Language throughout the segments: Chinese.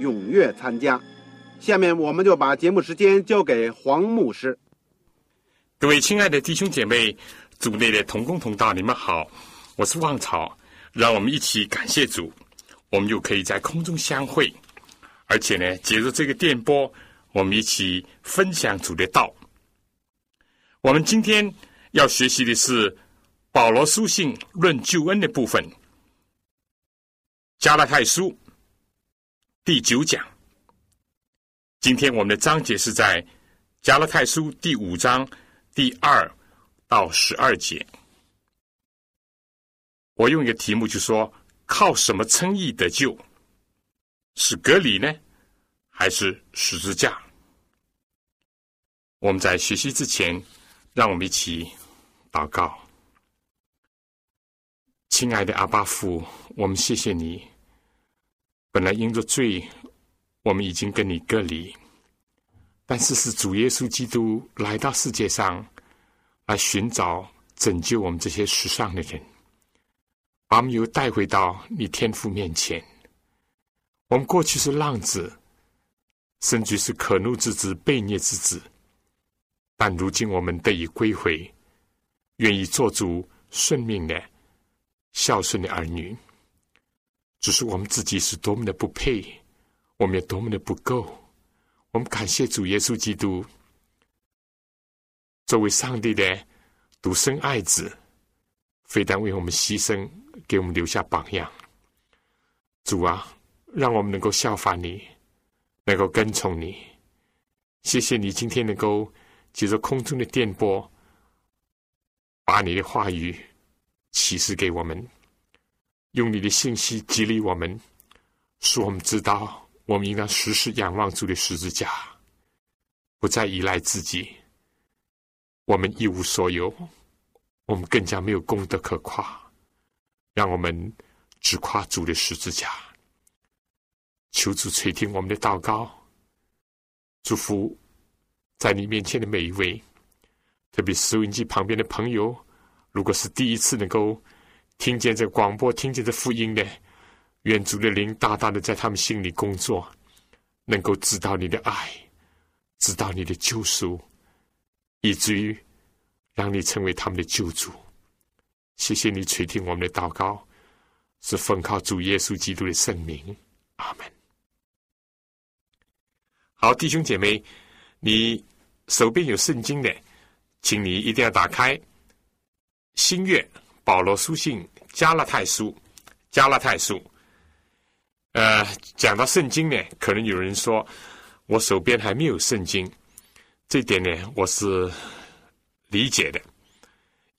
踊跃参加。下面我们就把节目时间交给黄牧师。各位亲爱的弟兄姐妹、组内的同工同道，你们好，我是旺草。让我们一起感谢主，我们又可以在空中相会，而且呢，借着这个电波，我们一起分享主的道。我们今天。要学习的是保罗书信论救恩的部分，《加拉太书》第九讲。今天我们的章节是在《加拉太书》第五章第二到十二节。我用一个题目就说：靠什么称义得救？是隔离呢，还是十字架？我们在学习之前，让我们一起。祷告，亲爱的阿巴父，我们谢谢你。本来因着罪，我们已经跟你隔离，但是是主耶稣基督来到世界上，来寻找拯救我们这些世上的人，把我们又带回到你天父面前。我们过去是浪子，甚至是可怒之子、悖逆之子，但如今我们得以归回。愿意做主顺命的孝顺的儿女，只是我们自己是多么的不配，我们有多么的不够。我们感谢主耶稣基督，作为上帝的独生爱子，非但为我们牺牲，给我们留下榜样。主啊，让我们能够效法你，能够跟从你。谢谢你今天能够借着空中的电波。把你的话语启示给我们，用你的信息激励我们，使我们知道我们应当时时仰望主的十字架，不再依赖自己。我们一无所有，我们更加没有功德可夸，让我们只夸主的十字架。求主垂听我们的祷告，祝福在你面前的每一位。特别收音机旁边的朋友，如果是第一次能够听见这广播、听见这福音的，愿主的灵大大的在他们心里工作，能够知道你的爱，知道你的救赎，以至于让你成为他们的救主。谢谢你垂听我们的祷告，是奉靠主耶稣基督的圣名，阿门。好，弟兄姐妹，你手边有圣经的。请你一定要打开新月保罗书信加拉太书加拉太书。呃，讲到圣经呢，可能有人说我手边还没有圣经，这点呢我是理解的，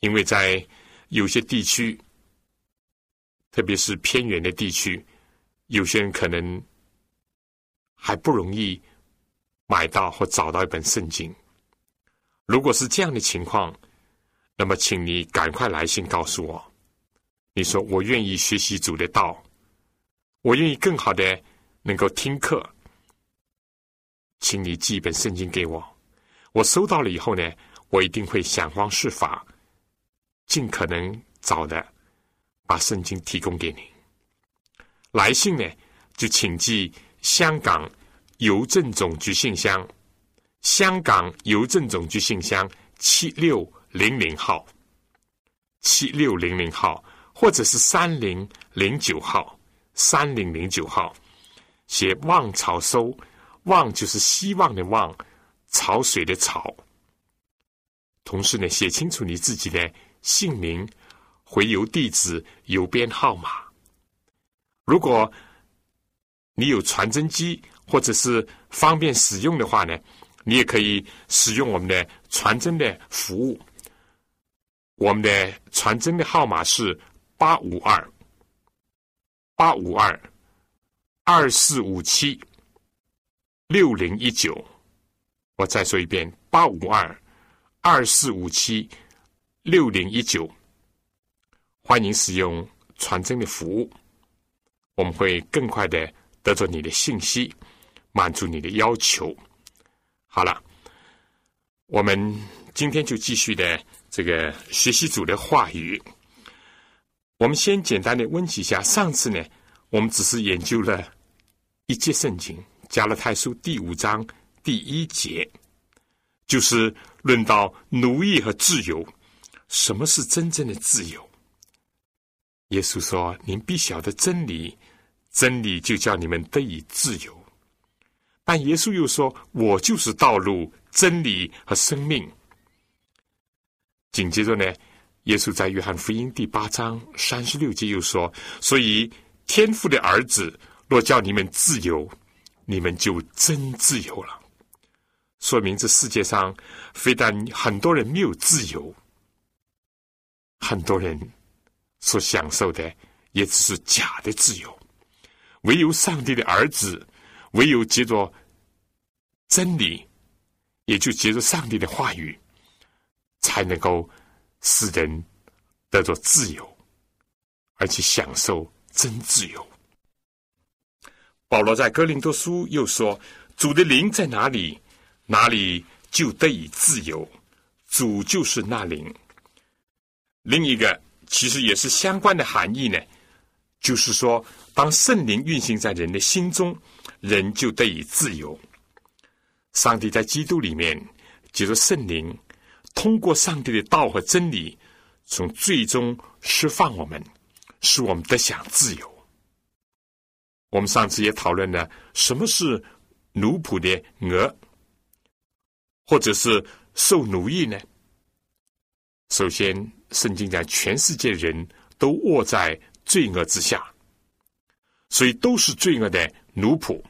因为在有些地区，特别是偏远的地区，有些人可能还不容易买到或找到一本圣经。如果是这样的情况，那么请你赶快来信告诉我。你说我愿意学习主的道，我愿意更好的能够听课，请你寄一本圣经给我。我收到了以后呢，我一定会想方设法，尽可能早的把圣经提供给你。来信呢，就请寄香港邮政总局信箱。香港邮政总局信箱七六零零号，七六零零号，或者是三零零九号，三零零九号。写望潮收，望就是希望的望，潮水的潮。同时呢，写清楚你自己的姓名、回邮地址、邮编号码。如果你有传真机或者是方便使用的话呢，你也可以使用我们的传真的服务。我们的传真的号码是八五二八五二二四五七六零一九。我再说一遍：八五二。二四五七六零一九，欢迎使用传真的服务，我们会更快的得到你的信息，满足你的要求。好了，我们今天就继续的这个学习组的话语。我们先简单的温习一下，上次呢，我们只是研究了一节圣经《加勒泰书》第五章第一节。就是论到奴役和自由，什么是真正的自由？耶稣说：“您必晓得真理，真理就叫你们得以自由。”但耶稣又说：“我就是道路、真理和生命。”紧接着呢，耶稣在约翰福音第八章三十六节又说：“所以天父的儿子若叫你们自由，你们就真自由了。”说明这世界上非但很多人没有自由，很多人所享受的也只是假的自由。唯有上帝的儿子，唯有接着真理，也就接着上帝的话语，才能够使人得着自由，而且享受真自由。保罗在哥林多书又说：“主的灵在哪里？”哪里就得以自由，主就是那灵。另一个其实也是相关的含义呢，就是说，当圣灵运行在人的心中，人就得以自由。上帝在基督里面，借着圣灵，通过上帝的道和真理，从最终释放我们，使我们得享自由。我们上次也讨论了什么是奴仆的鹅。或者是受奴役呢？首先，圣经讲全世界人都卧在罪恶之下，所以都是罪恶的奴仆。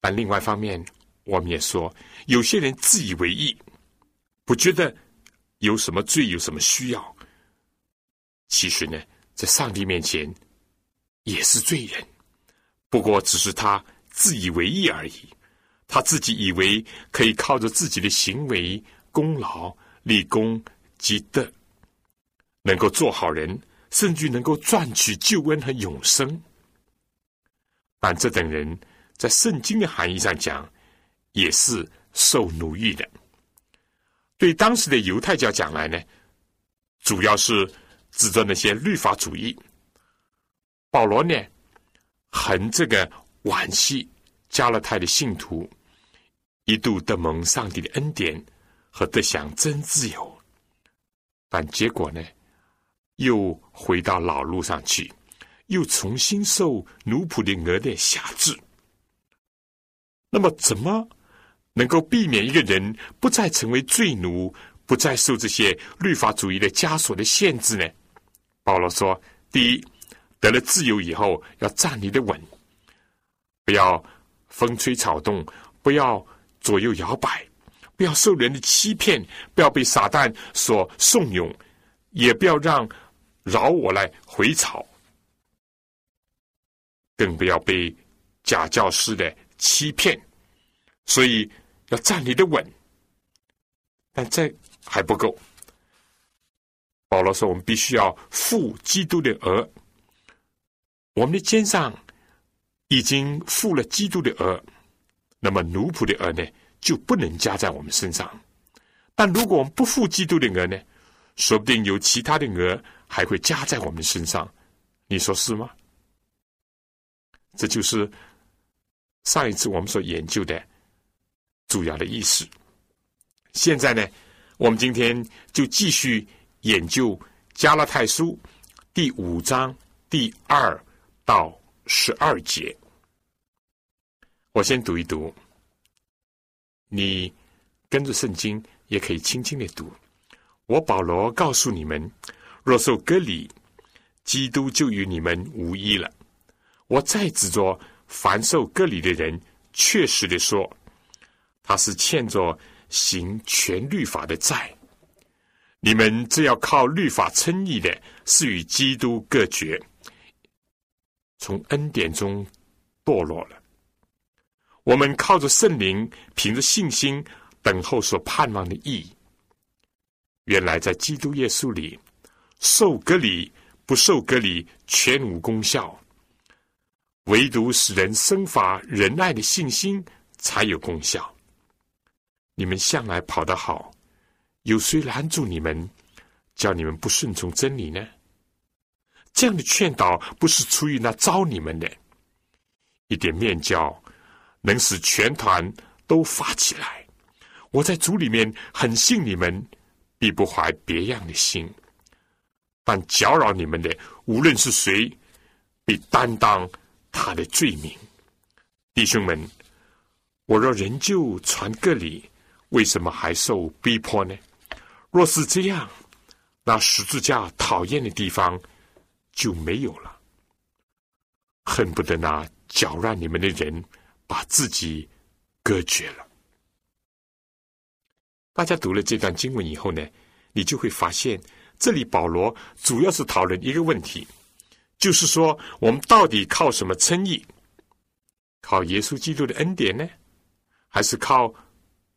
但另外一方面，我们也说，有些人自以为意，不觉得有什么罪，有什么需要。其实呢，在上帝面前也是罪人，不过只是他自以为意而已。他自己以为可以靠着自己的行为、功劳、立功积德，能够做好人，甚至能够赚取救恩和永生。但这等人在圣经的含义上讲，也是受奴役的。对当时的犹太教讲来呢，主要是指着那些律法主义。保罗呢，很这个惋惜加勒泰的信徒。一度得蒙上帝的恩典和得享真自由，但结果呢，又回到老路上去，又重新受奴仆的额的辖制。那么，怎么能够避免一个人不再成为罪奴，不再受这些律法主义的枷锁的限制呢？保罗说：第一，得了自由以后，要站立的稳，不要风吹草动，不要。左右摇摆，不要受人的欺骗，不要被撒旦所怂恿，也不要让饶我来回草，更不要被假教师的欺骗。所以要站立的稳，但这还不够。保罗说：“我们必须要负基督的额，我们的肩上已经负了基督的额。”那么奴仆的额呢，就不能加在我们身上。但如果我们不负基督的额呢，说不定有其他的额还会加在我们身上。你说是吗？这就是上一次我们所研究的主要的意思。现在呢，我们今天就继续研究加拉太书第五章第二到十二节。我先读一读，你跟着圣经也可以轻轻的读。我保罗告诉你们，若受割礼，基督就与你们无异了。我再指着凡受割礼的人，确实的说，他是欠着行全律法的债。你们这要靠律法称义的，是与基督隔绝，从恩典中堕落了。我们靠着圣灵，凭着信心等候所盼望的义。原来在基督耶稣里，受隔离不受隔离全无功效，唯独使人生发仁爱的信心才有功效。你们向来跑得好。有谁拦住你们，叫你们不顺从真理呢？这样的劝导不是出于那招你们的，一点面教能使全团都发起来。我在主里面很信你们，必不怀别样的心。但搅扰你们的，无论是谁，必担当他的罪名。弟兄们，我若仍旧传个理，为什么还受逼迫呢？若是这样，那十字架讨厌的地方就没有了。恨不得那搅乱你们的人把自己隔绝了。大家读了这段经文以后呢，你就会发现，这里保罗主要是讨论一个问题，就是说我们到底靠什么称义？靠耶稣基督的恩典呢，还是靠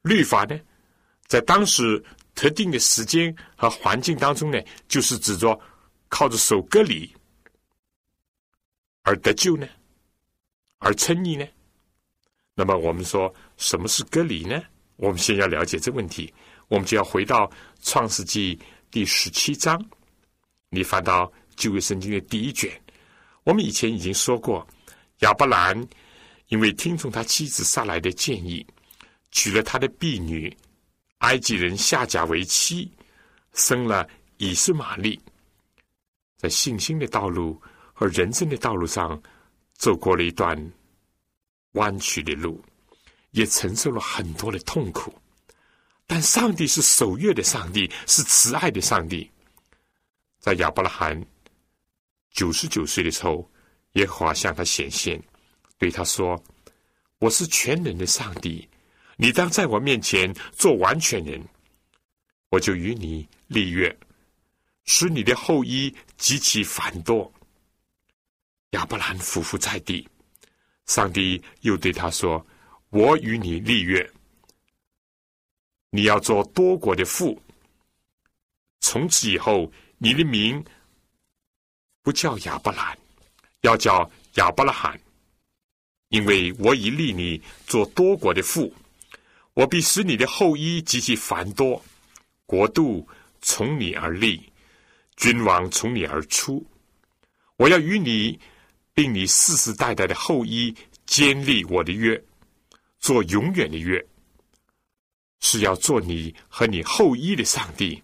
律法呢？在当时。特定的时间和环境当中呢，就是指着靠着守隔离而得救呢，而称义呢。那么我们说什么是隔离呢？我们先要了解这问题，我们就要回到创世纪第十七章，你翻到旧约圣经的第一卷。我们以前已经说过，亚伯兰因为听从他妻子撒来的建议，娶了他的婢女。埃及人夏甲为妻，生了以斯玛利，在信心的道路和人生的道路上走过了一段弯曲的路，也承受了很多的痛苦。但上帝是守约的上帝，是慈爱的上帝。在亚伯拉罕九十九岁的时候，耶和华向他显现，对他说：“我是全能的上帝。”你当在我面前做完全人，我就与你立约，使你的后裔极其繁多。亚伯兰俯伏在地，上帝又对他说：“我与你立约，你要做多国的父。从此以后，你的名不叫亚伯兰，要叫亚伯拉罕，因为我已立你做多国的父。”我必使你的后裔极其繁多，国度从你而立，君王从你而出。我要与你，并你世世代代的后裔坚立我的约，做永远的约，是要做你和你后裔的上帝。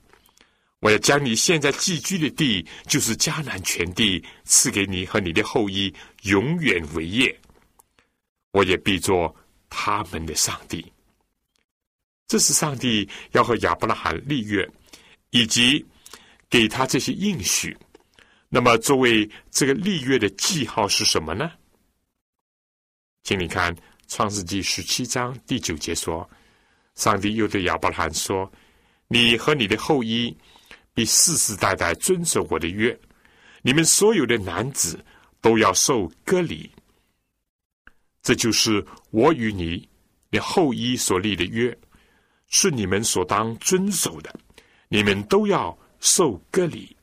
我要将你现在寄居的地，就是迦南全地，赐给你和你的后裔永远为业。我也必做他们的上帝。这是上帝要和亚伯拉罕立约，以及给他这些应许。那么，作为这个立约的记号是什么呢？请你看《创世纪》十七章第九节说：“上帝又对亚伯拉罕说：‘你和你的后裔必世世代代遵守我的约，你们所有的男子都要受割礼。’这就是我与你的后裔所立的约。”是你们所当遵守的，你们都要受割礼。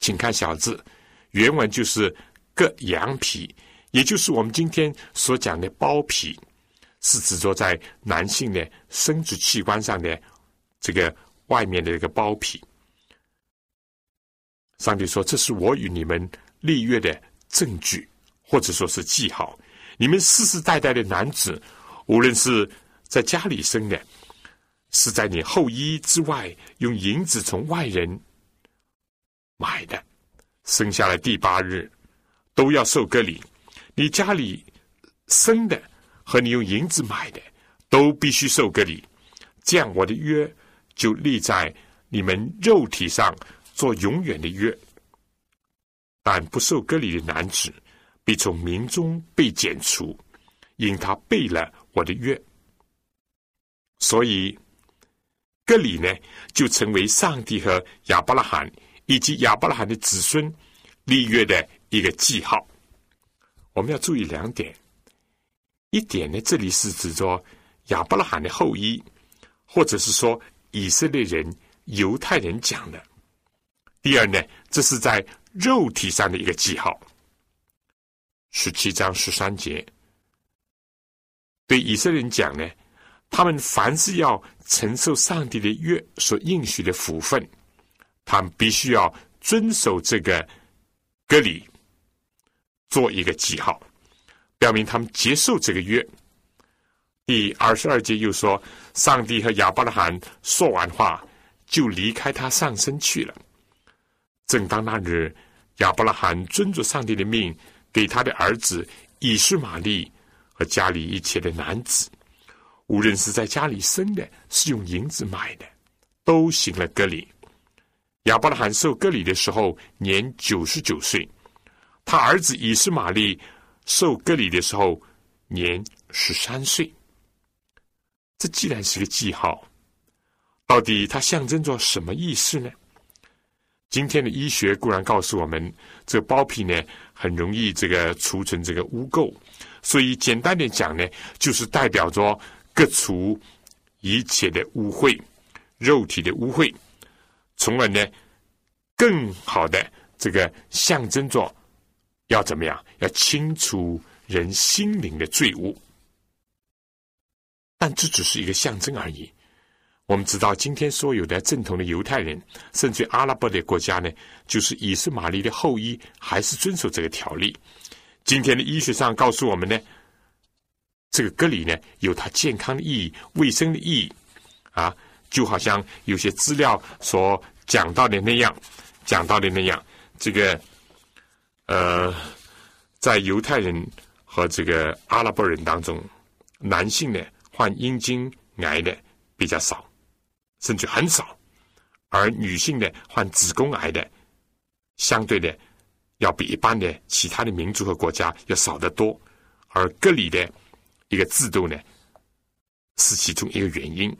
请看小字，原文就是割羊皮，也就是我们今天所讲的包皮，是指着在男性的生殖器官上的这个外面的这个包皮。上帝说：“这是我与你们立约的证据，或者说是记号。你们世世代代的男子，无论是在家里生的。”是在你后衣之外用银子从外人买的，生下来第八日都要受割礼。你家里生的和你用银子买的，都必须受割礼。这样，我的约就立在你们肉体上，做永远的约。但不受割礼的男子，必从民中被剪除，因他背了我的约。所以，这里呢，就成为上帝和亚伯拉罕以及亚伯拉罕的子孙立约的一个记号。我们要注意两点：一点呢，这里是指着亚伯拉罕的后裔，或者是说以色列人、犹太人讲的；第二呢，这是在肉体上的一个记号。十七章十三节对以色列人讲呢，他们凡是要承受上帝的约所应许的福分，他们必须要遵守这个隔离。做一个记号，表明他们接受这个约。第二十二节又说，上帝和亚伯拉罕说完话，就离开他上身去了。正当那日，亚伯拉罕遵着上帝的命，给他的儿子以实玛利和家里一切的男子，无论是在家里生的，是用银子买的，都行了割礼。亚伯拉罕受割礼的时候，年九十九岁。他儿子以斯玛利受割礼的时候年十三岁。这既然是个记号，到底它象征着什么意思呢？今天的医学固然告诉我们，这包皮呢很容易这个储存这个污垢，所以简单点讲呢，就是代表着割除一切的污秽、肉体的污秽，从而呢更好的这个象征着。要怎么样？要清除人心灵的罪恶，但这只是一个象征而已。我们知道，今天所有的正统的犹太人，甚至阿拉伯的国家呢，就是以斯玛利的后裔，还是遵守这个条例。今天的医学上告诉我们呢，这个隔离呢，有它健康的意义、卫生的意义啊，就好像有些资料所讲到的那样，讲到的那样，这个。呃，在犹太人和这个阿拉伯人当中，男性呢患阴茎癌的比较少，甚至很少；而女性呢患子宫癌的，相对的要比一般的其他的民族和国家要少得多。而隔离的一个制度呢，是其中一个原因，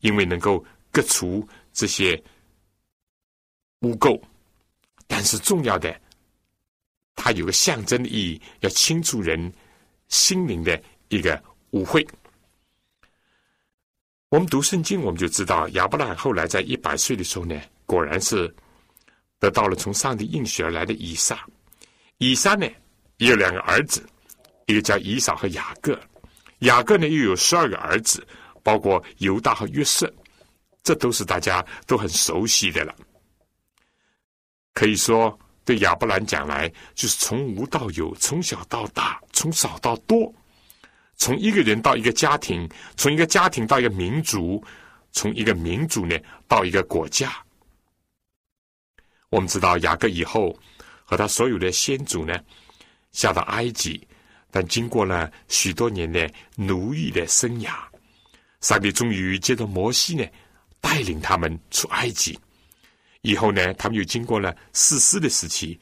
因为能够割除这些污垢，但是重要的。它有个象征的意义，要清除人心灵的一个污秽。我们读圣经，我们就知道亚伯拉罕后来在一百岁的时候呢，果然是得到了从上帝应许而来的以撒。以撒呢也有两个儿子，一个叫以扫和雅各。雅各呢又有十二个儿子，包括犹大和约瑟，这都是大家都很熟悉的了。可以说。对亚伯兰讲来，就是从无到有，从小到大，从少到多，从一个人到一个家庭，从一个家庭到一个民族，从一个民族呢到一个国家。我们知道雅各以后和他所有的先祖呢下到埃及，但经过了许多年的奴役的生涯，上帝终于借着摩西呢带领他们出埃及。以后呢，他们又经过了四师的时期，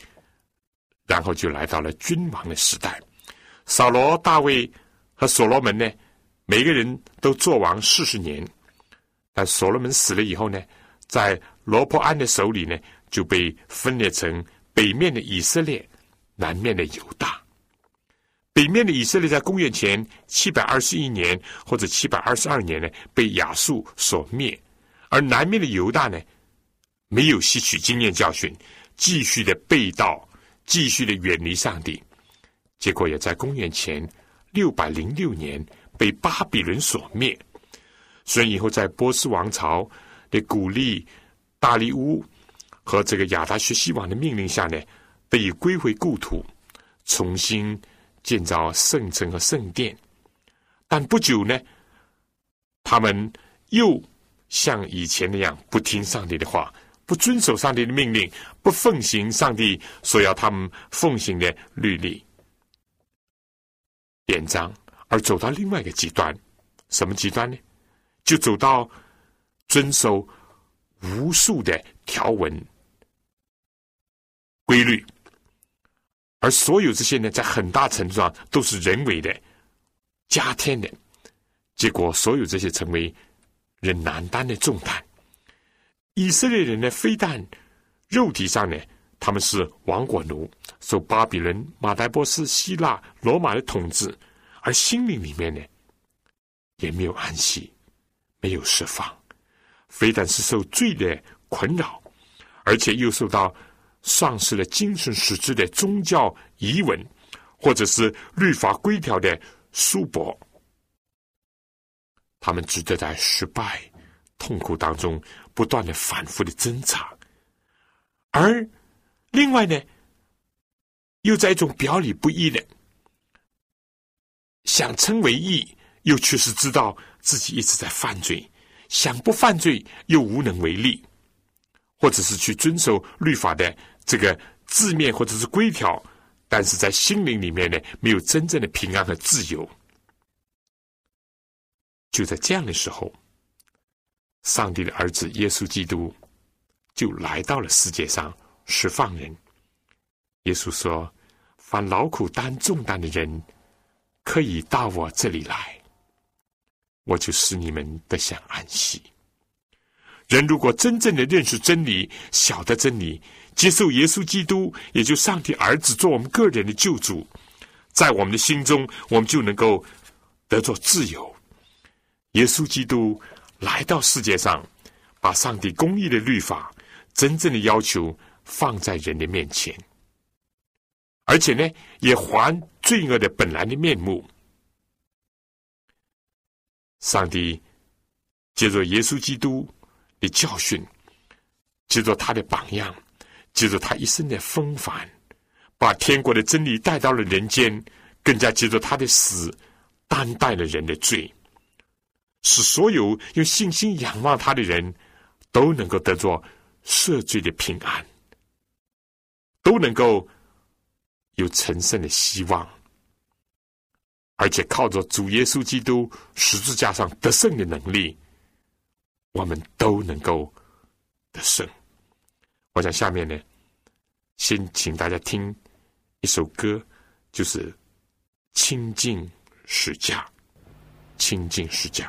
然后就来到了君王的时代。扫罗、大卫和所罗门呢，每个人都做王四十年。但所罗门死了以后呢，在罗伯安的手里呢，就被分裂成北面的以色列，南面的犹大。北面的以色列在公元前七百二十一年或者七百二十二年呢，被亚述所灭，而南面的犹大呢？没有吸取经验教训，继续的背道，继续的远离上帝，结果也在公元前六百零六年被巴比伦所灭。所以以后在波斯王朝的鼓励、大利乌和这个亚达薛西王的命令下呢，得以归回故土，重新建造圣城和圣殿。但不久呢，他们又像以前那样不听上帝的话。不遵守上帝的命令，不奉行上帝所要他们奉行的律例典章，而走到另外一个极端，什么极端呢？就走到遵守无数的条文规律，而所有这些呢，在很大程度上都是人为的、加添的，结果所有这些成为人难担的重担。以色列人呢，非但肉体上呢，他们是亡国奴，受巴比伦、马代波斯、希腊、罗马的统治，而心灵里面呢，也没有安息。没有释放，非但是受罪的困扰，而且又受到丧失了精神实质的宗教疑问，或者是律法规条的束缚。他们只得在失败、痛苦当中不断的反复的挣扎，而另外呢，又在一种表里不一的想称为义。又确实知道自己一直在犯罪，想不犯罪又无能为力，或者是去遵守律法的这个字面或者是规条，但是在心灵里面呢，没有真正的平安和自由。就在这样的时候，上帝的儿子耶稣基督就来到了世界上释放人。耶稣说：“凡劳苦担重担的人，可以到我这里来。”我就使你们得享安息。人如果真正的认识真理，晓得真理，接受耶稣基督，也就上帝儿子做我们个人的救主，在我们的心中，我们就能够得着自由。耶稣基督来到世界上，把上帝公义的律法、真正的要求放在人的面前，而且呢，也还罪恶的本来的面目。上帝借着耶稣基督的教训，借着他的榜样，借着他一生的风范，把天国的真理带到了人间，更加借着他的死，担待了人的罪，使所有用信心仰望他的人都能够得着赦罪的平安，都能够有成圣的希望。而且靠着主耶稣基督十字架上得胜的能力，我们都能够得胜。我想下面呢，先请大家听一首歌，就是《清净世家》，《清净世家》。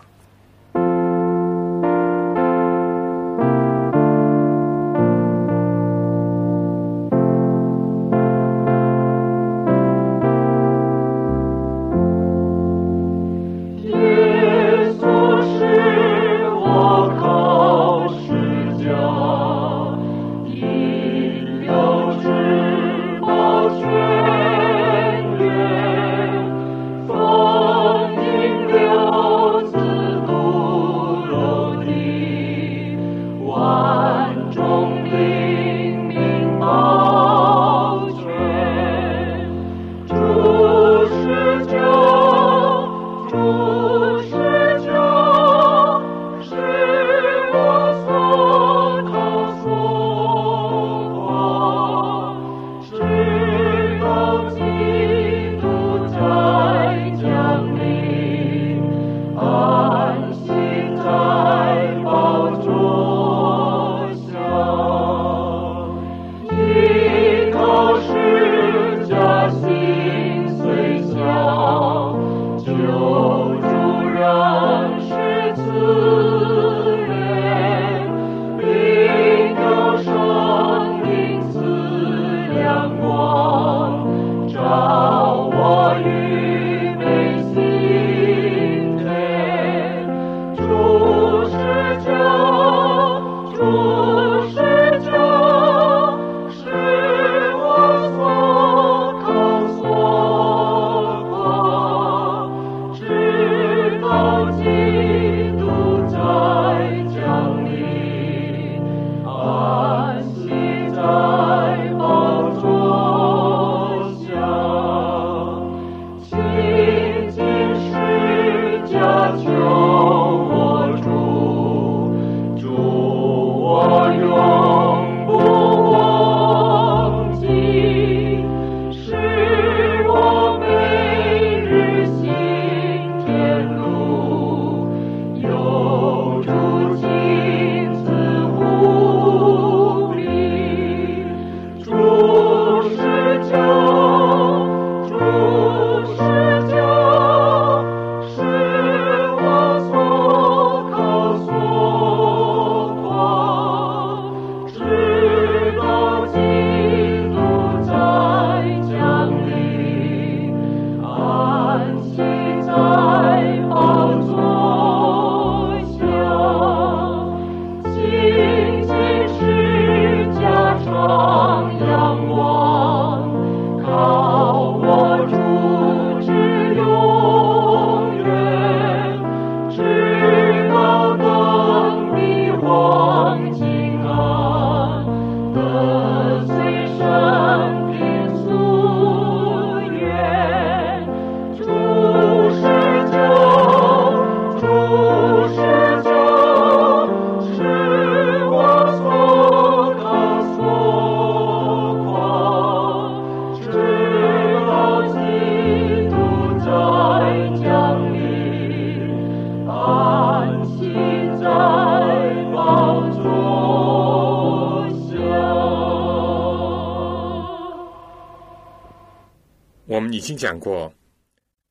讲过，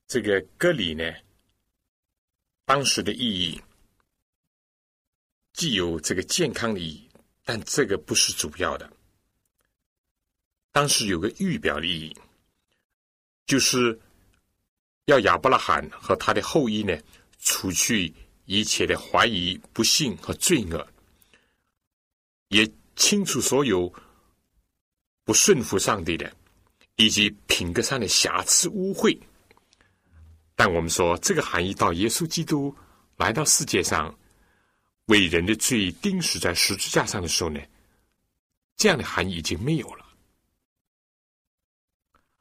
这个割礼呢，当时的意义既有这个健康的意义，但这个不是主要的。当时有个预表的意义，就是要亚伯拉罕和他的后裔呢，除去一切的怀疑、不幸和罪恶，也清除所有不顺服上帝的。以及品格上的瑕疵污秽，但我们说这个含义到耶稣基督来到世界上为人的罪钉死在十字架上的时候呢，这样的含义已经没有了。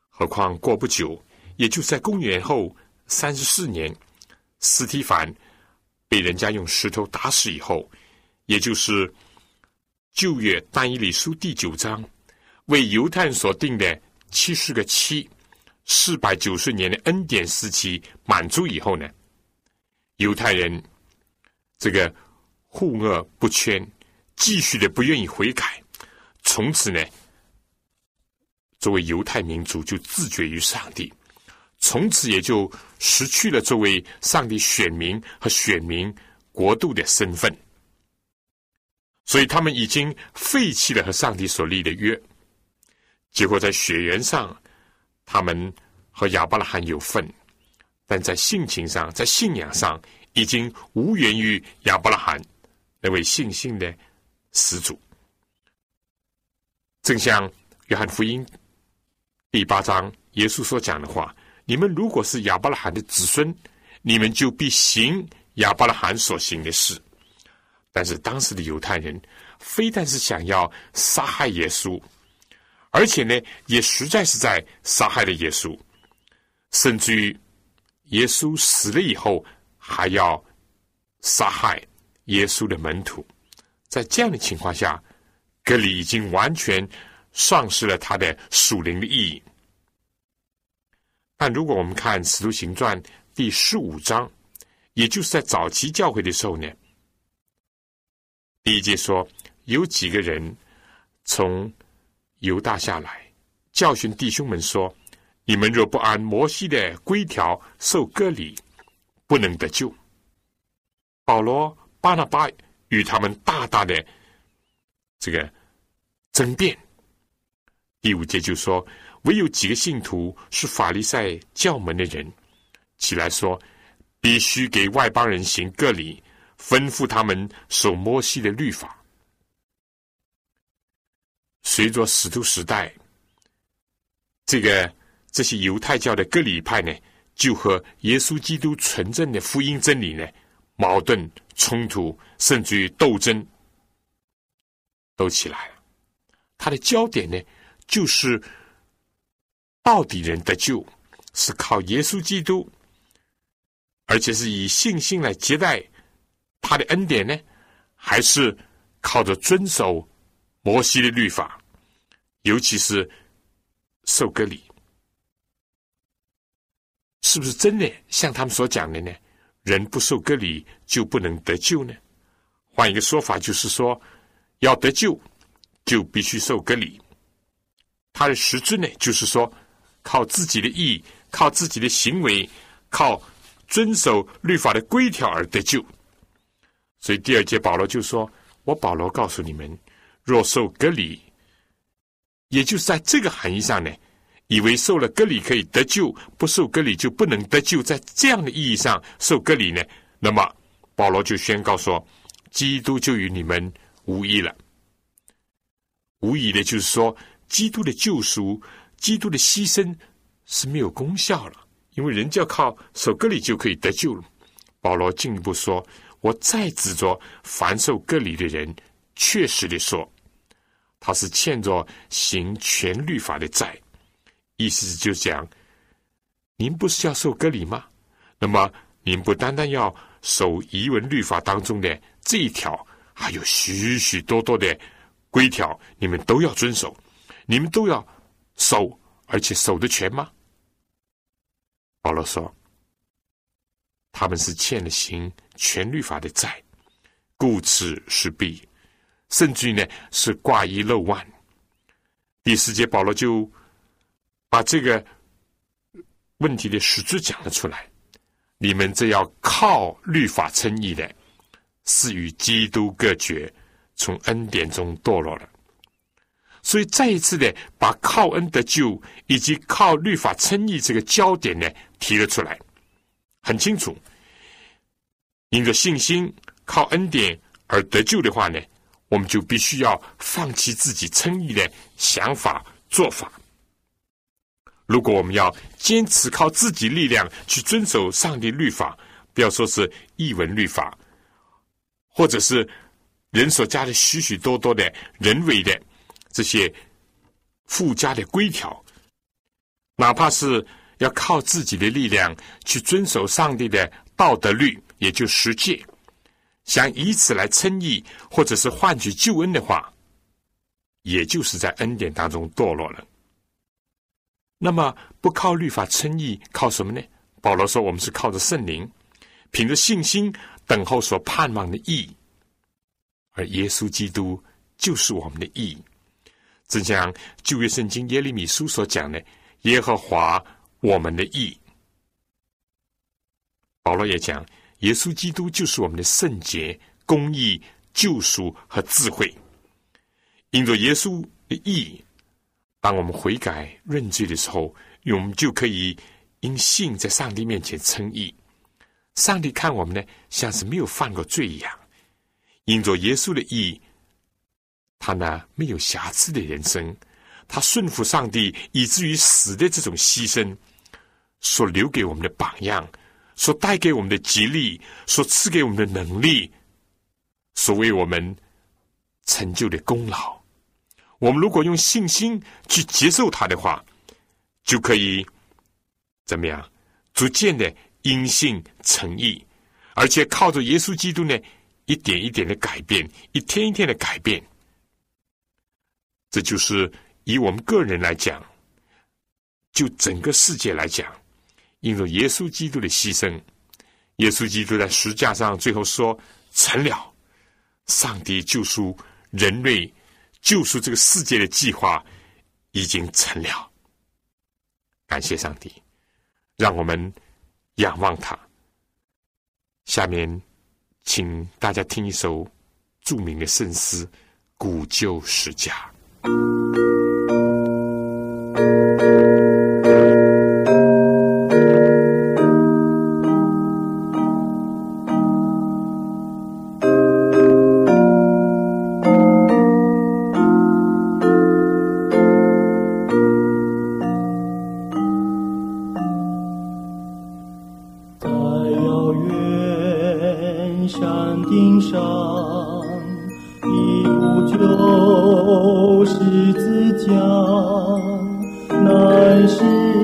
何况过不久，也就在公元后三十四年，斯提凡被人家用石头打死以后，也就是旧约但以理书第九章为犹太人所定的。七十个七，四百九十年的恩典时期满足以后呢，犹太人这个护恶不圈，继续的不愿意悔改，从此呢，作为犹太民族就自绝于上帝，从此也就失去了作为上帝选民和选民国度的身份，所以他们已经废弃了和上帝所立的约。结果在血缘上，他们和亚伯拉罕有份，但在性情上，在信仰上，已经无缘于亚伯拉罕那位信心的始祖。正像约翰福音第八章耶稣所讲的话：“你们如果是亚伯拉罕的子孙，你们就必行亚伯拉罕所行的事。”但是当时的犹太人非但是想要杀害耶稣。而且呢，也实在是在杀害了耶稣，甚至于耶稣死了以后，还要杀害耶稣的门徒。在这样的情况下，格里已经完全丧失了他的属灵的意义。但如果我们看《使徒行传》第十五章，也就是在早期教会的时候呢，第一节说有几个人从。犹大下来，教训弟兄们说：“你们若不按摩西的规条受割礼，不能得救。”保罗、巴拿巴与他们大大的这个争辩。第五节就说：“唯有几个信徒是法利赛教门的人，起来说，必须给外邦人行割礼，吩咐他们守摩西的律法。”随着使徒时代，这个这些犹太教的各里派呢，就和耶稣基督纯正的福音真理呢矛盾冲突，甚至于斗争都起来了。它的焦点呢，就是到底人得救是靠耶稣基督，而且是以信心来接待他的恩典呢，还是靠着遵守？摩西的律法，尤其是受割礼，是不是真的像他们所讲的呢？人不受割礼就不能得救呢？换一个说法，就是说，要得救就必须受割礼。他的实质呢，就是说，靠自己的意，靠自己的行为，靠遵守律法的规条而得救。所以第二节保罗就说：“我保罗告诉你们。”若受割礼，也就是在这个含义上呢，以为受了割礼可以得救，不受割礼就不能得救。在这样的意义上受割礼呢，那么保罗就宣告说，基督就与你们无异了。无异的就是说，基督的救赎、基督的牺牲是没有功效了，因为人就要靠受割礼就可以得救了。保罗进一步说：“我再指着凡受割礼的人，确实的说。”他是欠着行全律法的债，意思就讲，您不是要受割礼吗？那么您不单单要守遗文律法当中的这一条，还有许许多多的规条，你们都要遵守，你们都要守，而且守得全吗？保罗说，他们是欠了行全律法的债，故此是必。甚至呢，是挂一漏万。第四节，保罗就把这个问题的实质讲了出来。你们这要靠律法称义的，是与基督隔绝，从恩典中堕落了。所以再一次的把靠恩得救以及靠律法称义这个焦点呢提了出来，很清楚。因着信心靠恩典而得救的话呢，我们就必须要放弃自己称义的想法做法。如果我们要坚持靠自己力量去遵守上帝律法，不要说是译文律法，或者是人所加的许许多多的人为的这些附加的规条，哪怕是要靠自己的力量去遵守上帝的道德律，也就十诫，想以此来称义或者是换取救恩的话，也就是在恩典当中堕落了。那么不靠律法称义，靠什么呢？保罗说：“我们是靠着圣灵，凭着信心等候所盼望的义。而耶稣基督就是我们的义。正像旧约圣经耶利米书所讲的：‘耶和华我们的义。’保罗也讲：‘耶稣基督就是我们的圣洁、公义、救赎和智慧。’因着耶稣的义。”当我们悔改认罪的时候，我们就可以因信在上帝面前称义。上帝看我们呢，像是没有犯过罪一样。因着耶稣的义，他呢没有瑕疵的人生，他顺服上帝以至于死的这种牺牲，所留给我们的榜样，所带给我们的吉利，所赐给我们的能力，所为我们成就的功劳。我们如果用信心去接受它的话，就可以怎么样？逐渐的因信成义，而且靠着耶稣基督呢，一点一点的改变，一天一天的改变。这就是以我们个人来讲，就整个世界来讲，因为耶稣基督的牺牲，耶稣基督在十架上最后说成了，上帝救赎人类。救赎这个世界的计划已经成了，感谢上帝，让我们仰望他。下面，请大家听一首著名的圣诗《古旧十家》。山顶上，一壶酒，十字架，乃是。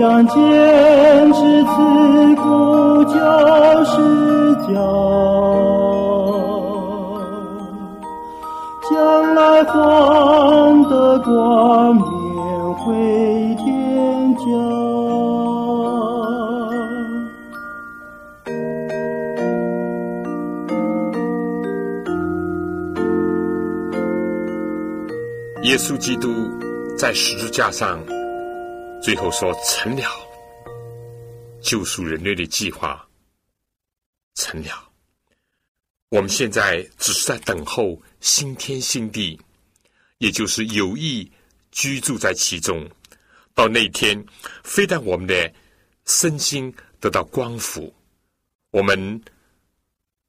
我将坚持此故教是教。将来换得冠冕回天家。耶稣基督在十字架上最后说：“成了，救赎人类的计划成了。我们现在只是在等候新天新地，也就是有意居住在其中。到那天，非但我们的身心得到光复，我们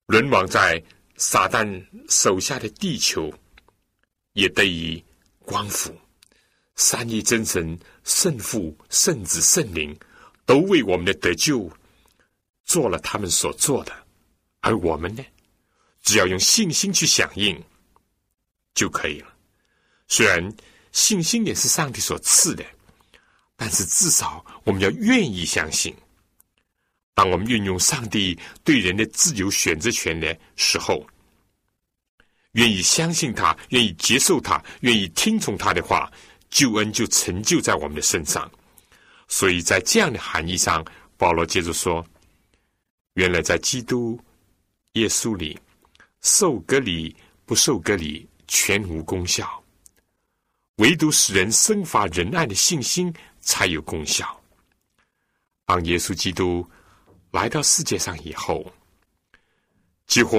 沦亡在撒旦手下的地球也得以光复。三一真神、圣父、圣子、圣灵，都为我们的得救做了他们所做的，而我们呢，只要用信心去响应就可以了。虽然信心也是上帝所赐的，但是至少我们要愿意相信。当我们运用上帝对人的自由选择权的时候，愿意相信他，愿意接受他，愿意听从他的话，救恩就成就在我们的身上。所以在这样的含义上，保罗接着说：“原来在基督耶稣里，受隔离不受隔离全无功效，唯独使人生发仁爱的信心才有功效。当耶稣基督来到世界上以后，几乎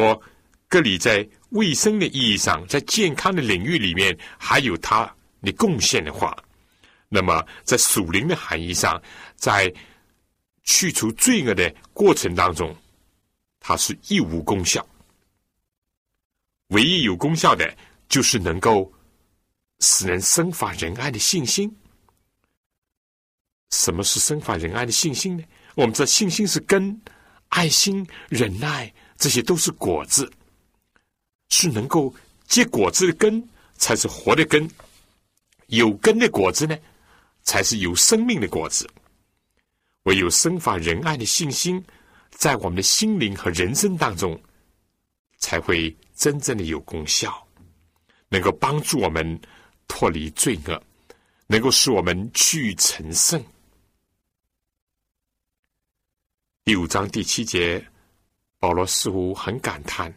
隔离在卫生的意义上，在健康的领域里面还有他你贡献的话，那么在属灵的含义上，在去除罪恶的过程当中，它是一无功效。唯一有功效的，就是能够使人生发仁爱的信心。什么是生发仁爱的信心呢？我们知道，信心是根，爱心、忍耐，这些都是果子，是能够结果子的根，才是活的根。有根的果子呢，才是有生命的果子。唯有生发仁爱的信心，在我们的心灵和人生当中，才会真正的有功效，能够帮助我们脱离罪恶，能够使我们去成圣。第五章第七节，保罗似乎很感叹，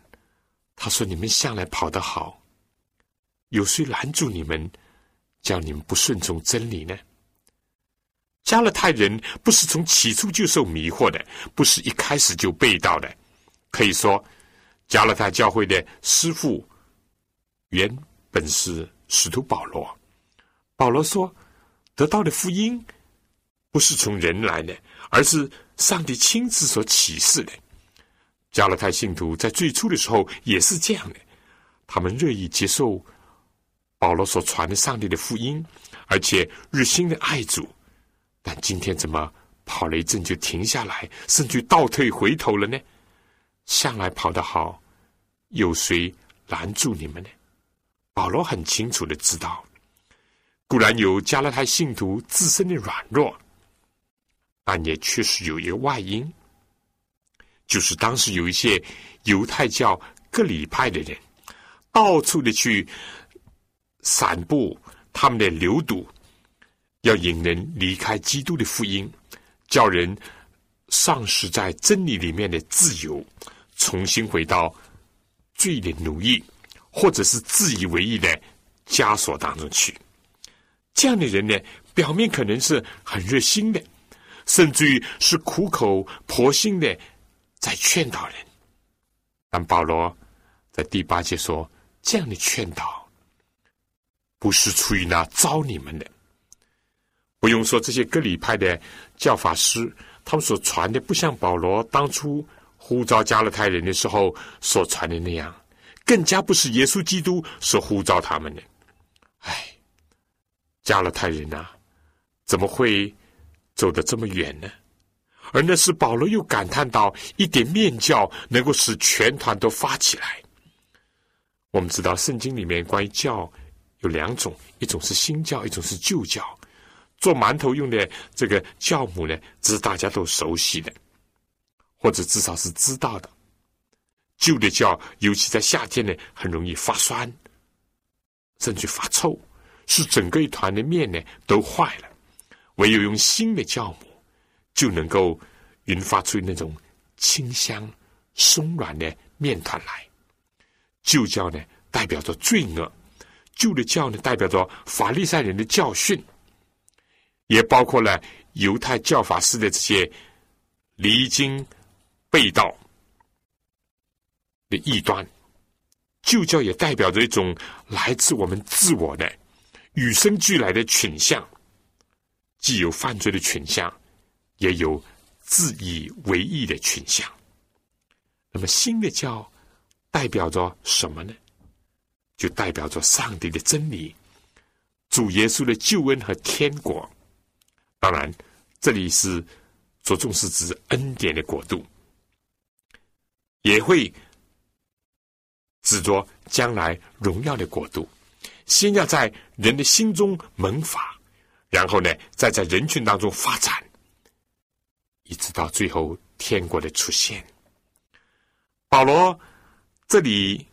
他说：“你们向来跑得好，有谁拦住你们？”叫你们不顺从真理呢？加勒泰人不是从起初就受迷惑的，不是一开始就被盗的。可以说，加勒泰教会的师傅原本是使徒保罗。保罗说，得到的福音不是从人来的，而是上帝亲自所启示的。加勒泰信徒在最初的时候也是这样的，他们乐意接受。保罗所传的上帝的福音，而且日新的爱主，但今天怎么跑了一阵就停下来，甚至倒退回头了呢？向来跑得好，有谁拦住你们呢？保罗很清楚的知道，固然有加勒泰信徒自身的软弱，但也确实有一个外因，就是当时有一些犹太教各里派的人，到处的去。散布他们的流毒，要引人离开基督的福音，叫人丧失在真理里面的自由，重新回到罪的奴役，或者是自以为意的枷锁当中去。这样的人呢，表面可能是很热心的，甚至于是苦口婆心的在劝导人，但保罗在第八节说：“这样的劝导，不是出于那招你们的。不用说，这些格里派的教法师，他们所传的，不像保罗当初呼召加勒泰人的时候所传的那样，更加不是耶稣基督所呼召他们的。哎，加勒泰人呐，怎么会走得这么远呢？”而那时，保罗又感叹到：一点面教能够使全团都发起来。我们知道，圣经里面关于教有两种，一种是新教，一种是旧教。做馒头用的这个酵母呢，这是大家都熟悉的，或者至少是知道的。旧的酵，尤其在夏天呢，很容易发酸，甚至发臭，使整个一团的面呢都坏了。唯有用新的酵母。就能够引发出那种清香、松软的面团来。旧教呢，代表着罪恶；旧的教呢，代表着法利赛人的教训，也包括了犹太教法师的这些离经背道的异端。旧教也代表着一种来自我们自我的与生俱来的倾向，既有犯罪的倾向。也有自以为意的倾向。那么新的教代表着什么呢？就代表着上帝的真理、主耶稣的救恩和天国。当然，这里是着重是指恩典的国度，也会指着将来荣耀的国度。先要在人的心中萌发，然后呢，再在人群当中发展。一直到最后天国的出现，保罗这里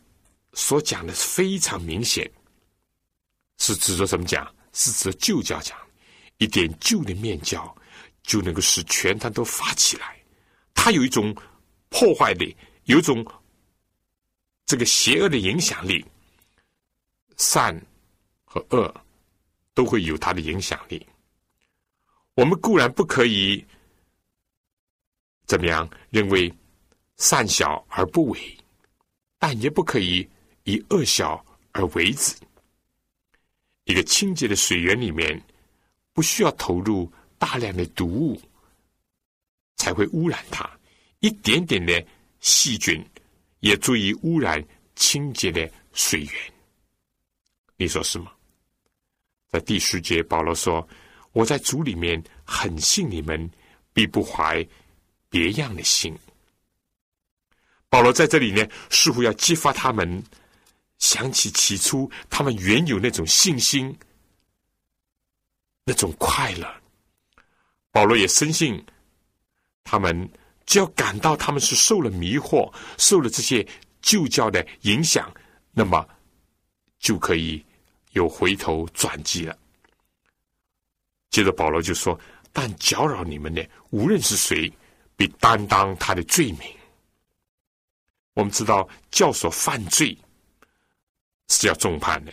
所讲的是非常明显，是指着什么讲？是指旧教讲，一点旧的面教就能够使全团都发起来。它有一种破坏力，有一种这个邪恶的影响力，善和恶都会有它的影响力。我们固然不可以。怎么样？认为善小而不为，但也不可以以恶小而为之。一个清洁的水源里面，不需要投入大量的毒物，才会污染它。一点点的细菌也足以污染清洁的水源。你说是吗？在第十节，保罗说：“我在主里面很信你们，必不怀。”别样的心，保罗在这里呢，似乎要激发他们想起起初他们原有那种信心、那种快乐。保罗也深信，他们只要感到他们是受了迷惑、受了这些旧教的影响，那么就可以有回头转机了。接着保罗就说：“但搅扰你们的，无论是谁。”必担当他的罪名。我们知道，教所犯罪是要重判的。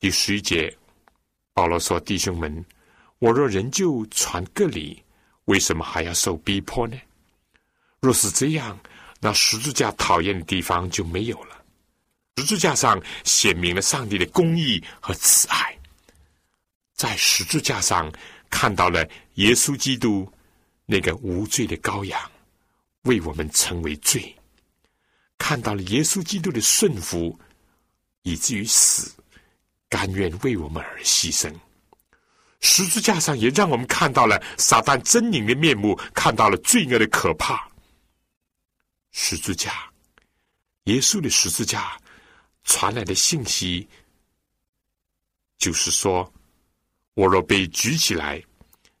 第十一节，保罗说：“弟兄们，我若仍旧传个理，为什么还要受逼迫呢？若是这样，那十字架讨厌的地方就没有了。十字架上显明了上帝的公义和慈爱，在十字架上。”看到了耶稣基督那个无罪的羔羊为我们成为罪，看到了耶稣基督的顺服，以至于死，甘愿为我们而牺牲。十字架上也让我们看到了撒旦狰狞的面目，看到了罪恶的可怕。十字架，耶稣的十字架传来的信息，就是说。我若被举起来，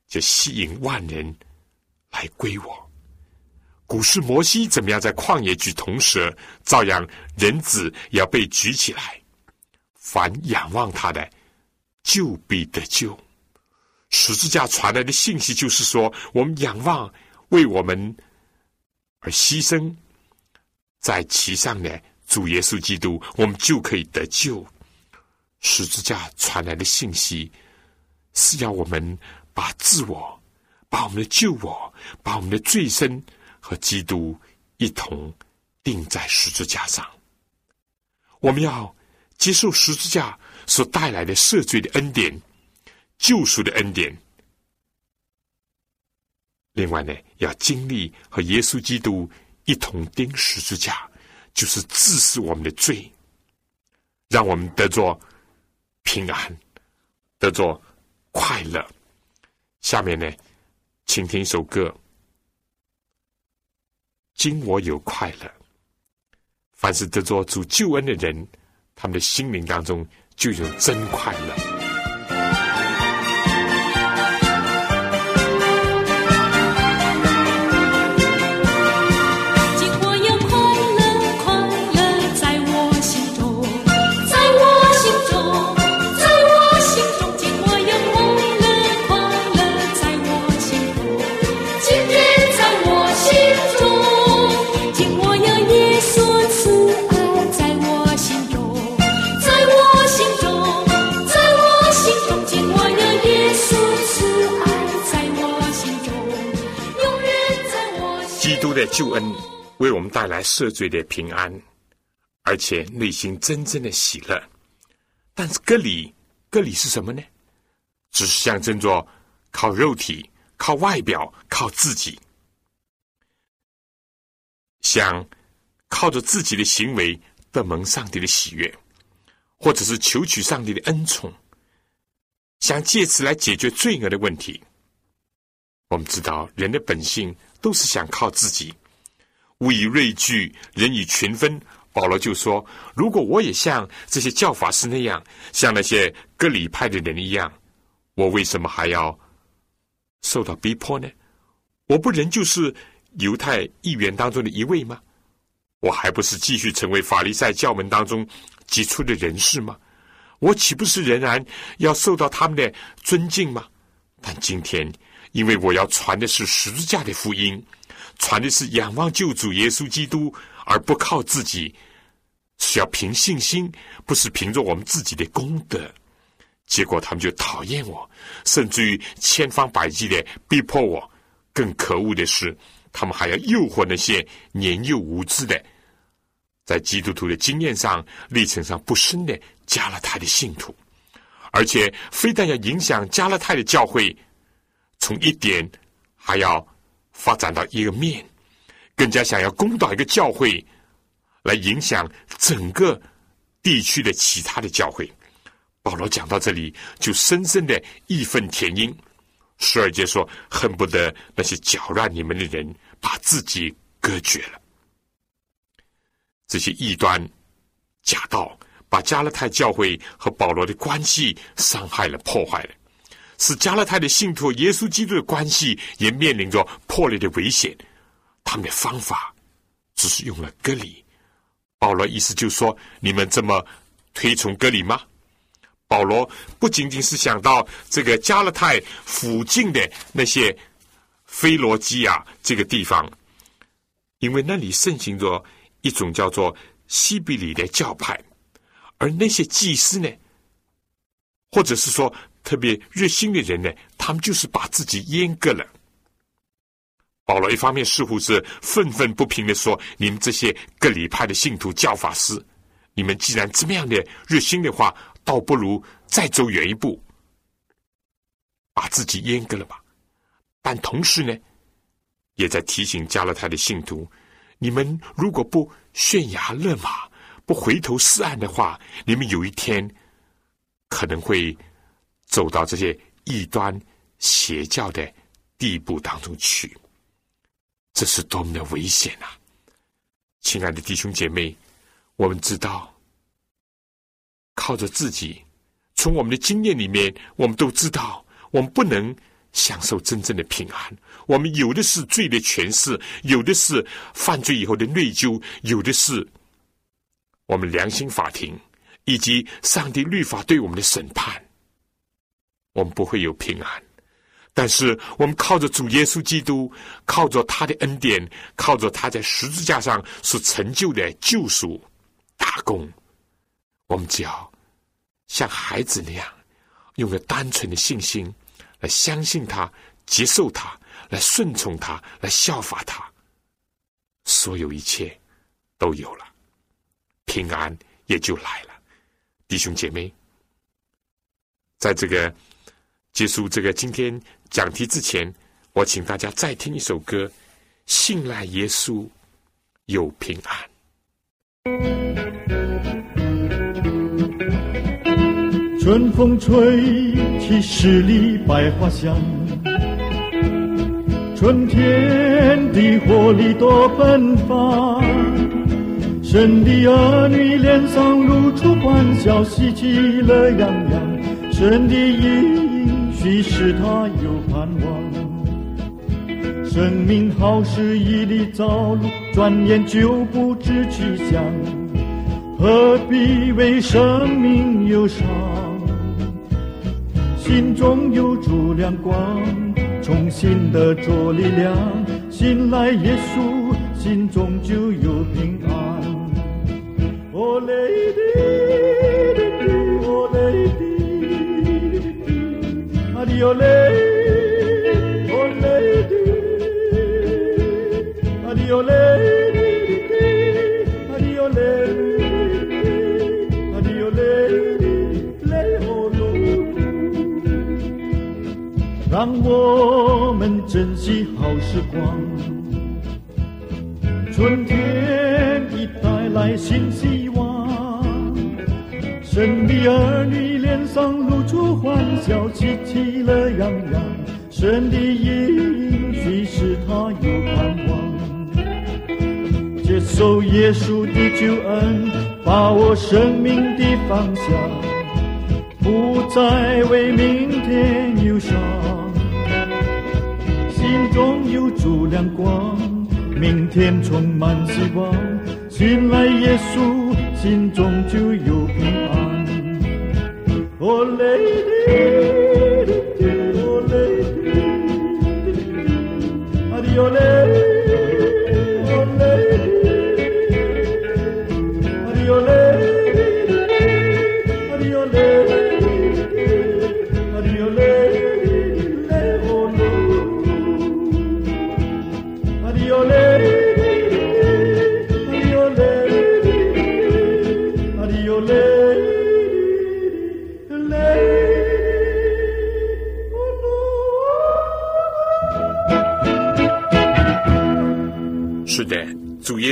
就吸引万人来归我。古时摩西怎么样在旷野举铜蛇，照样人子也要被举起来。凡仰望他的，就必得救。十字架传来的信息就是说，我们仰望为我们而牺牲在其上的主耶稣基督，我们就可以得救。十字架传来的信息。是要我们把自我、把我们的救我、把我们的罪身和基督一同钉在十字架上。我们要接受十字架所带来的赦罪的恩典、救赎的恩典。另外呢，要经历和耶稣基督一同钉十字架，就是治死我们的罪，让我们得着平安，得着快乐。下面呢，请听一首歌。今我有快乐。凡是得着主救恩的人，他们的心灵当中就有真快乐。赦罪的平安，而且内心真正的喜乐。但是割礼，割礼是什么呢？只是象征着靠肉体、靠外表、靠自己，想靠着自己的行为得蒙上帝的喜悦，或者是求取上帝的恩宠，想借此来解决罪恶的问题。我们知道，人的本性都是想靠自己。物以类聚，人以群分。保罗就说：“如果我也像这些教法师那样，像那些割礼派的人一样，我为什么还要受到逼迫呢？我不仍旧是犹太议员当中的一位吗？我还不是继续成为法利赛教门当中杰出的人士吗？我岂不是仍然要受到他们的尊敬吗？但今天，因为我要传的是十字架的福音。”传的是仰望救主耶稣基督，而不靠自己，是要凭信心，不是凭着我们自己的功德。结果他们就讨厌我，甚至于千方百计的逼迫我。更可恶的是，他们还要诱惑那些年幼无知的，在基督徒的经验上、历程上不深的加勒泰的信徒，而且非但要影响加勒泰的教会，从一点还要。发展到一个面，更加想要攻打一个教会，来影响整个地区的其他的教会。保罗讲到这里，就深深的义愤填膺。十二节说，恨不得那些搅乱你们的人把自己隔绝了。这些异端假道，把加勒泰教会和保罗的关系伤害了、破坏了。使加勒泰的信徒耶稣基督的关系也面临着破裂的危险。他们的方法只是用了割礼。保罗意思就说：你们这么推崇割礼吗？保罗不仅仅是想到这个加勒泰附近的那些菲罗基亚这个地方，因为那里盛行着一种叫做西比里的教派，而那些祭司呢，或者是说。特别热心的人呢，他们就是把自己阉割了。保罗一方面似乎是愤愤不平的说：“你们这些各礼派的信徒、教法师，你们既然这么样的热心的话，倒不如再走远一步，把自己阉割了吧。”但同时呢，也在提醒加勒泰的信徒：“你们如果不悬崖勒马，不回头是岸的话，你们有一天可能会。”走到这些异端邪教的地步当中去，这是多么的危险啊！亲爱的弟兄姐妹，我们知道，靠着自己，从我们的经验里面，我们都知道，我们不能享受真正的平安。我们有的是罪的诠释，有的是犯罪以后的内疚，有的是我们良心法庭以及上帝律法对我们的审判。我们不会有平安，但是我们靠着主耶稣基督，靠着他的恩典，靠着他在十字架上所成就的救赎大功，我们只要像孩子那样，用个单纯的信心来相信他、接受他、来顺从他、来效法他，所有一切都有了，平安也就来了。弟兄姐妹，在这个结束这个今天讲题之前，我请大家再听一首歌：信赖耶稣有平安。春风吹起十里百花香，春天的活力多奔放，神的儿女脸上露出欢笑，喜气乐洋洋，神的应许使他有盼望。生命好似一粒朝露，转眼就不知去向，何必为生命忧伤？心中有主亮光，重新的做力量，信赖耶稣，心中就有平安。哦嘞哩，啊哩哦嘞，哦嘞哩，啊哩哦嘞哩哩，啊哩哦嘞哩，啊哩哦嘞哩嘞哦喽。让我们珍惜好时光。春天已带来新希望，神的儿女脸上露出欢笑，喜气乐洋洋。神的应许使他有盼望，接受耶稣的救恩，把握生命的方向。不再为明天忧伤，心中有主亮光，明天充满希望。信赖耶稣，心中就有平。Oh, lady.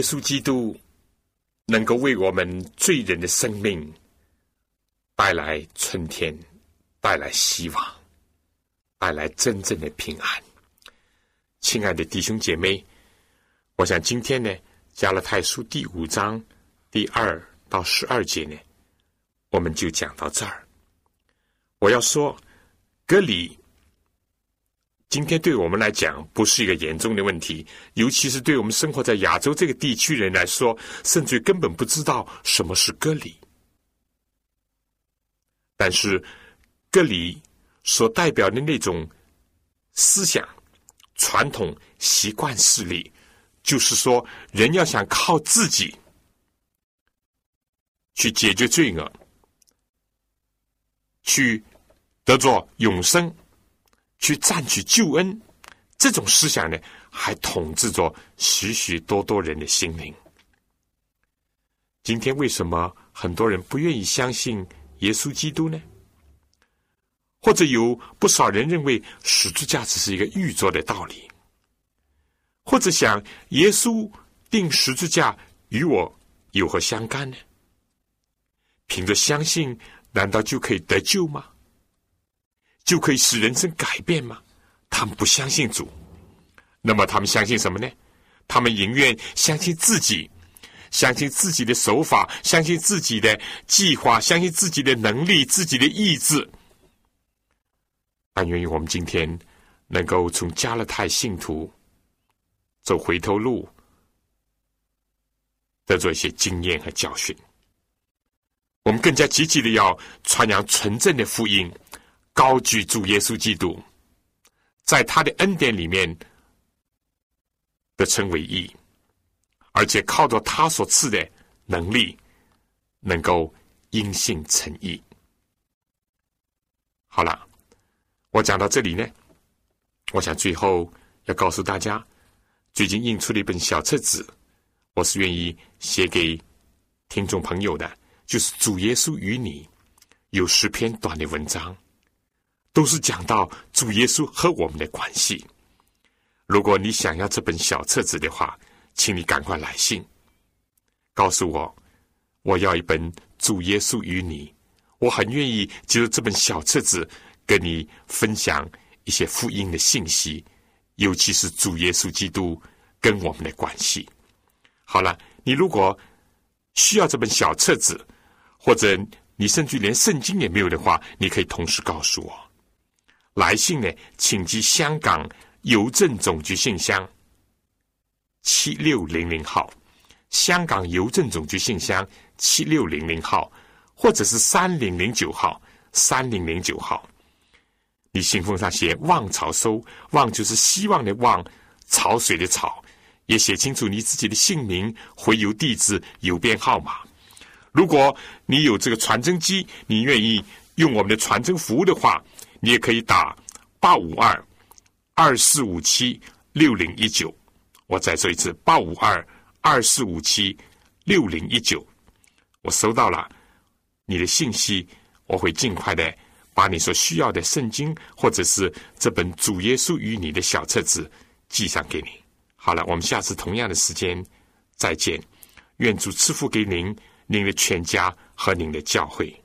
耶稣基督能够为我们罪人的生命带来春天，带来希望，带来真正的平安。亲爱的弟兄姐妹，我想今天呢，加勒泰书第五章第二到十二节呢，我们就讲到这儿。我要说，隔离今天对我们来讲不是一个严重的问题，尤其是对我们生活在亚洲这个地区人来说，甚至根本不知道什么是割礼。但是，割礼所代表的那种思想、传统、习惯势力，就是说，人要想靠自己去解决罪恶，去得着永生，去占取救恩，这种思想呢，还统治着许许多多人的心灵。今天为什么很多人不愿意相信？耶稣基督呢？或者有不少人认为十字架只是一个预作的道理，或者想耶稣定十字架与我有何相干呢？凭着相信，难道就可以得救吗？就可以使人生改变吗？他们不相信主，那么他们相信什么呢？他们宁愿相信自己。相信自己的手法，相信自己的计划，相信自己的能力、自己的意志。但愿意我们今天能够从加勒泰信徒走回头路，得做一些经验和教训。我们更加积极的要传扬纯正的福音，高举主耶稣基督，在他的恩典里面得称为义。而且靠着他所赐的能力，能够因信成义。好了，我讲到这里呢，我想最后要告诉大家，最近印出了一本小册子，我是愿意写给听众朋友的，就是主耶稣与你有十篇短的文章，都是讲到主耶稣和我们的关系。如果你想要这本小册子的话，请你赶快来信，告诉我，我要一本主耶稣与你。我很愿意借着这本小册子，跟你分享一些福音的信息，尤其是主耶稣基督跟我们的关系。好了，你如果需要这本小册子，或者你甚至连圣经也没有的话，你可以同时告诉我。来信呢，请寄香港邮政总局信箱七六零零号，香港邮政总局信箱七六零零号，或者是三零零九号三零零九号。你信封上写“望潮收”，望就是希望的望，潮水的潮。也写清楚你自己的姓名、回邮地址、邮编号码。如果你有这个传真机，你愿意用我们的传真服务的话，你也可以打八五二二四五七六零一九。我再说一次，八五二二四五七六零一九。我收到了你的信息，我会尽快的把你所需要的圣经或者是这本《主耶稣与你》的小册子寄上给你。好了，我们下次同样的时间再见。愿主赐福给您、您的全家和您的教会。